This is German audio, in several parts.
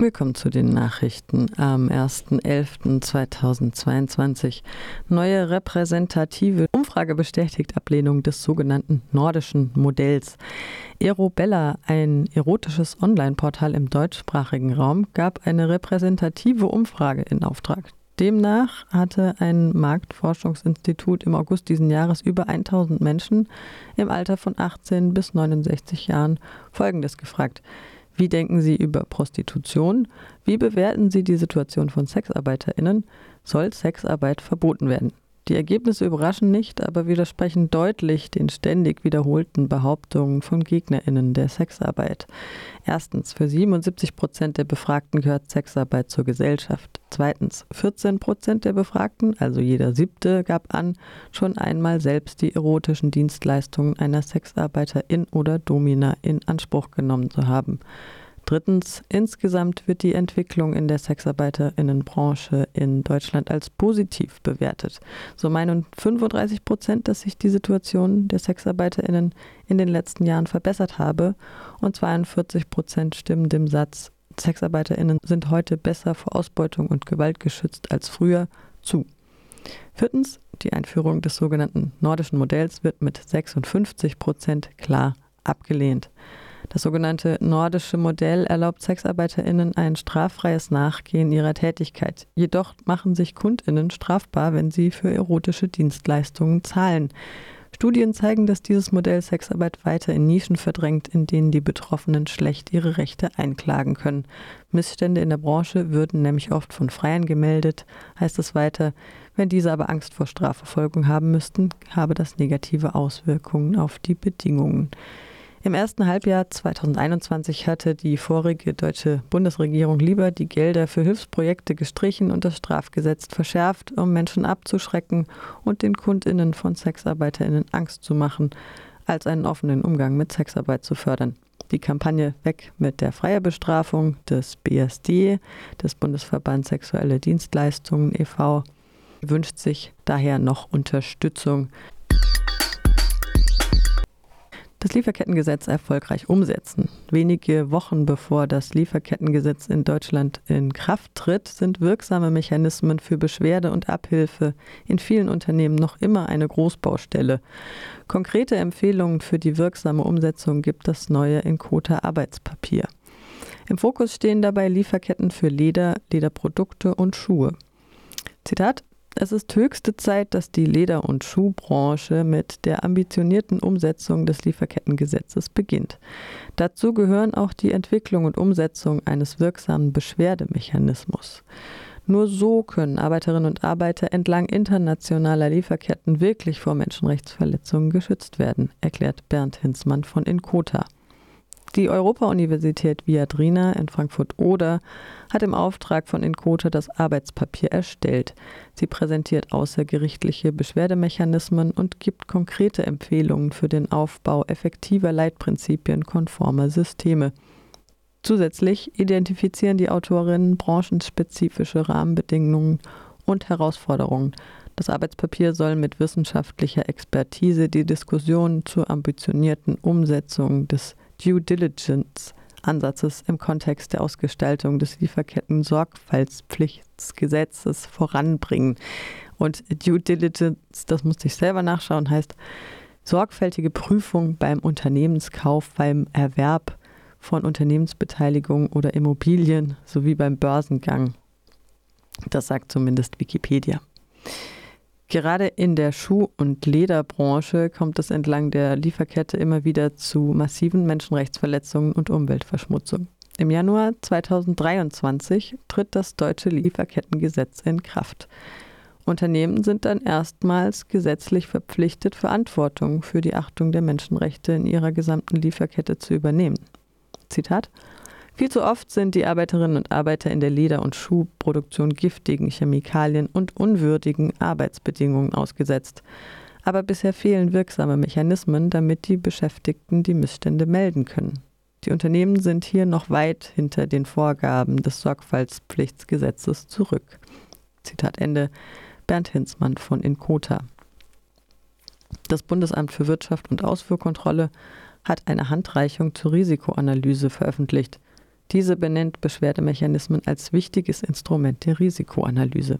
Willkommen zu den Nachrichten am 1.11.2022. Neue repräsentative Umfrage bestätigt Ablehnung des sogenannten nordischen Modells. Erobella, ein erotisches Online-Portal im deutschsprachigen Raum, gab eine repräsentative Umfrage in Auftrag. Demnach hatte ein Marktforschungsinstitut im August diesen Jahres über 1000 Menschen im Alter von 18 bis 69 Jahren Folgendes gefragt. Wie denken Sie über Prostitution? Wie bewerten Sie die Situation von SexarbeiterInnen? Soll Sexarbeit verboten werden? Die Ergebnisse überraschen nicht, aber widersprechen deutlich den ständig wiederholten Behauptungen von GegnerInnen der Sexarbeit. Erstens, für 77 Prozent der Befragten gehört Sexarbeit zur Gesellschaft. Zweitens, 14 Prozent der Befragten, also jeder siebte, gab an, schon einmal selbst die erotischen Dienstleistungen einer Sexarbeiterin oder Domina in Anspruch genommen zu haben. Drittens, insgesamt wird die Entwicklung in der Sexarbeiterinnenbranche in Deutschland als positiv bewertet. So meinen 35 Prozent, dass sich die Situation der Sexarbeiterinnen in den letzten Jahren verbessert habe und 42 Prozent stimmen dem Satz, Sexarbeiterinnen sind heute besser vor Ausbeutung und Gewalt geschützt als früher zu. Viertens, die Einführung des sogenannten nordischen Modells wird mit 56 Prozent klar abgelehnt. Das sogenannte nordische Modell erlaubt SexarbeiterInnen ein straffreies Nachgehen ihrer Tätigkeit. Jedoch machen sich KundInnen strafbar, wenn sie für erotische Dienstleistungen zahlen. Studien zeigen, dass dieses Modell Sexarbeit weiter in Nischen verdrängt, in denen die Betroffenen schlecht ihre Rechte einklagen können. Missstände in der Branche würden nämlich oft von Freien gemeldet, heißt es weiter. Wenn diese aber Angst vor Strafverfolgung haben müssten, habe das negative Auswirkungen auf die Bedingungen. Im ersten Halbjahr 2021 hatte die vorige deutsche Bundesregierung lieber die Gelder für Hilfsprojekte gestrichen und das Strafgesetz verschärft, um Menschen abzuschrecken und den Kundinnen von Sexarbeiterinnen Angst zu machen, als einen offenen Umgang mit Sexarbeit zu fördern. Die Kampagne Weg mit der Freierbestrafung des BSD, des Bundesverbands Sexuelle Dienstleistungen e.V., wünscht sich daher noch Unterstützung das Lieferkettengesetz erfolgreich umsetzen. Wenige Wochen bevor das Lieferkettengesetz in Deutschland in Kraft tritt, sind wirksame Mechanismen für Beschwerde und Abhilfe in vielen Unternehmen noch immer eine Großbaustelle. Konkrete Empfehlungen für die wirksame Umsetzung gibt das neue Inkota Arbeitspapier. Im Fokus stehen dabei Lieferketten für Leder, Lederprodukte und Schuhe. Zitat es ist höchste Zeit, dass die Leder- und Schuhbranche mit der ambitionierten Umsetzung des Lieferkettengesetzes beginnt. Dazu gehören auch die Entwicklung und Umsetzung eines wirksamen Beschwerdemechanismus. Nur so können Arbeiterinnen und Arbeiter entlang internationaler Lieferketten wirklich vor Menschenrechtsverletzungen geschützt werden, erklärt Bernd Hinzmann von Inkota. Die Europa-Universität Viadrina in Frankfurt-Oder hat im Auftrag von Inkota das Arbeitspapier erstellt. Sie präsentiert außergerichtliche Beschwerdemechanismen und gibt konkrete Empfehlungen für den Aufbau effektiver Leitprinzipien konformer Systeme. Zusätzlich identifizieren die Autorinnen branchenspezifische Rahmenbedingungen und Herausforderungen. Das Arbeitspapier soll mit wissenschaftlicher Expertise die Diskussion zur ambitionierten Umsetzung des Due Diligence Ansatzes im Kontext der Ausgestaltung des Lieferketten-Sorgfaltspflichtgesetzes voranbringen. Und Due Diligence, das musste ich selber nachschauen, heißt sorgfältige Prüfung beim Unternehmenskauf, beim Erwerb von Unternehmensbeteiligung oder Immobilien sowie beim Börsengang. Das sagt zumindest Wikipedia. Gerade in der Schuh- und Lederbranche kommt es entlang der Lieferkette immer wieder zu massiven Menschenrechtsverletzungen und Umweltverschmutzung. Im Januar 2023 tritt das deutsche Lieferkettengesetz in Kraft. Unternehmen sind dann erstmals gesetzlich verpflichtet, Verantwortung für die Achtung der Menschenrechte in ihrer gesamten Lieferkette zu übernehmen. Zitat viel zu oft sind die Arbeiterinnen und Arbeiter in der Leder- und Schuhproduktion giftigen Chemikalien und unwürdigen Arbeitsbedingungen ausgesetzt. Aber bisher fehlen wirksame Mechanismen, damit die Beschäftigten die Missstände melden können. Die Unternehmen sind hier noch weit hinter den Vorgaben des Sorgfaltspflichtsgesetzes zurück. Zitat Ende Bernd Hinzmann von Inkota. Das Bundesamt für Wirtschaft und Ausfuhrkontrolle hat eine Handreichung zur Risikoanalyse veröffentlicht. Diese benennt Beschwerdemechanismen als wichtiges Instrument der Risikoanalyse.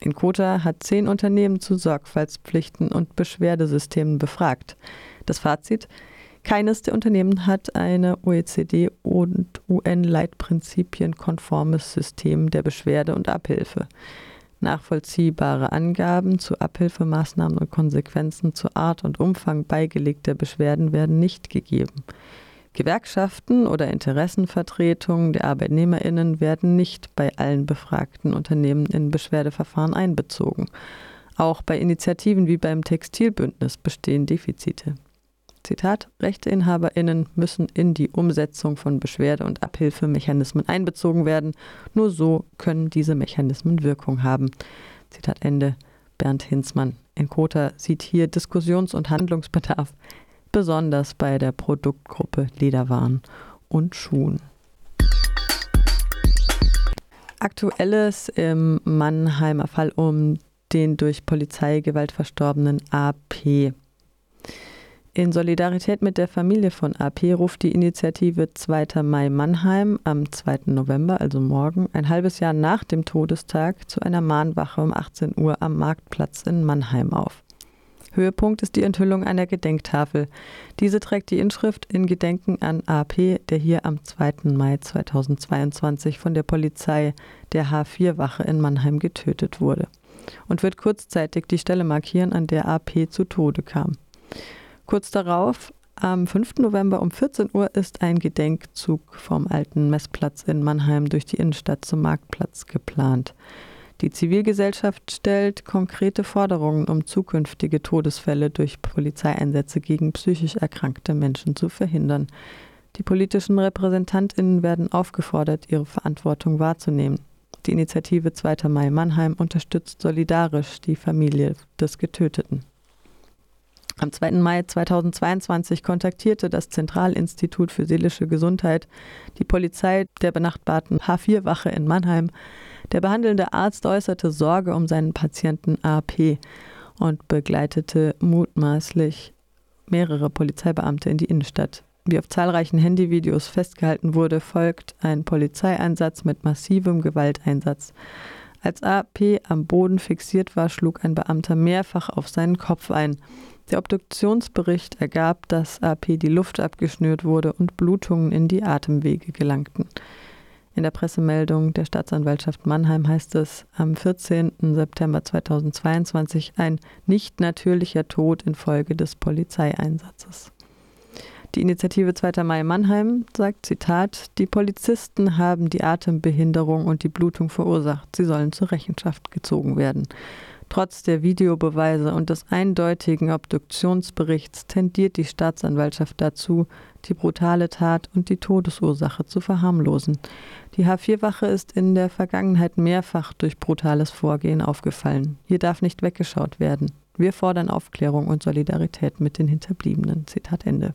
In Kota hat zehn Unternehmen zu Sorgfaltspflichten und Beschwerdesystemen befragt. Das Fazit, keines der Unternehmen hat eine OECD- und UN-Leitprinzipien konformes System der Beschwerde und Abhilfe. Nachvollziehbare Angaben zu Abhilfemaßnahmen und Konsequenzen zu Art und Umfang beigelegter Beschwerden werden nicht gegeben. Gewerkschaften oder Interessenvertretungen der Arbeitnehmerinnen werden nicht bei allen befragten Unternehmen in Beschwerdeverfahren einbezogen. Auch bei Initiativen wie beim Textilbündnis bestehen Defizite. Zitat, Rechteinhaberinnen müssen in die Umsetzung von Beschwerde- und Abhilfemechanismen einbezogen werden. Nur so können diese Mechanismen Wirkung haben. Zitat Ende. Bernd Hinzmann in Kota sieht hier Diskussions- und Handlungsbedarf, besonders bei der Produktgruppe Lederwaren und Schuhen. Aktuelles im Mannheimer Fall um den durch Polizeigewalt verstorbenen AP. In Solidarität mit der Familie von AP ruft die Initiative 2. Mai Mannheim am 2. November, also morgen, ein halbes Jahr nach dem Todestag, zu einer Mahnwache um 18 Uhr am Marktplatz in Mannheim auf. Höhepunkt ist die Enthüllung einer Gedenktafel. Diese trägt die Inschrift in Gedenken an AP, der hier am 2. Mai 2022 von der Polizei der H4-Wache in Mannheim getötet wurde und wird kurzzeitig die Stelle markieren, an der AP zu Tode kam. Kurz darauf, am 5. November um 14 Uhr, ist ein Gedenkzug vom alten Messplatz in Mannheim durch die Innenstadt zum Marktplatz geplant. Die Zivilgesellschaft stellt konkrete Forderungen, um zukünftige Todesfälle durch Polizeieinsätze gegen psychisch erkrankte Menschen zu verhindern. Die politischen Repräsentantinnen werden aufgefordert, ihre Verantwortung wahrzunehmen. Die Initiative 2. Mai Mannheim unterstützt solidarisch die Familie des Getöteten. Am 2. Mai 2022 kontaktierte das Zentralinstitut für seelische Gesundheit die Polizei der benachbarten H4-Wache in Mannheim. Der behandelnde Arzt äußerte Sorge um seinen Patienten AP und begleitete mutmaßlich mehrere Polizeibeamte in die Innenstadt. Wie auf zahlreichen Handyvideos festgehalten wurde, folgt ein Polizeieinsatz mit massivem Gewalteinsatz. Als AP am Boden fixiert war, schlug ein Beamter mehrfach auf seinen Kopf ein. Der Obduktionsbericht ergab, dass AP die Luft abgeschnürt wurde und Blutungen in die Atemwege gelangten. In der Pressemeldung der Staatsanwaltschaft Mannheim heißt es am 14. September 2022 ein nicht natürlicher Tod infolge des Polizeieinsatzes. Die Initiative 2. Mai Mannheim sagt, Zitat, die Polizisten haben die Atembehinderung und die Blutung verursacht. Sie sollen zur Rechenschaft gezogen werden. Trotz der Videobeweise und des eindeutigen Obduktionsberichts tendiert die Staatsanwaltschaft dazu, die brutale Tat und die Todesursache zu verharmlosen. Die H4-Wache ist in der Vergangenheit mehrfach durch brutales Vorgehen aufgefallen. Hier darf nicht weggeschaut werden. Wir fordern Aufklärung und Solidarität mit den Hinterbliebenen. Zitat Ende.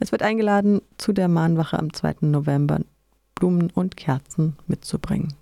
Es wird eingeladen, zu der Mahnwache am 2. November Blumen und Kerzen mitzubringen.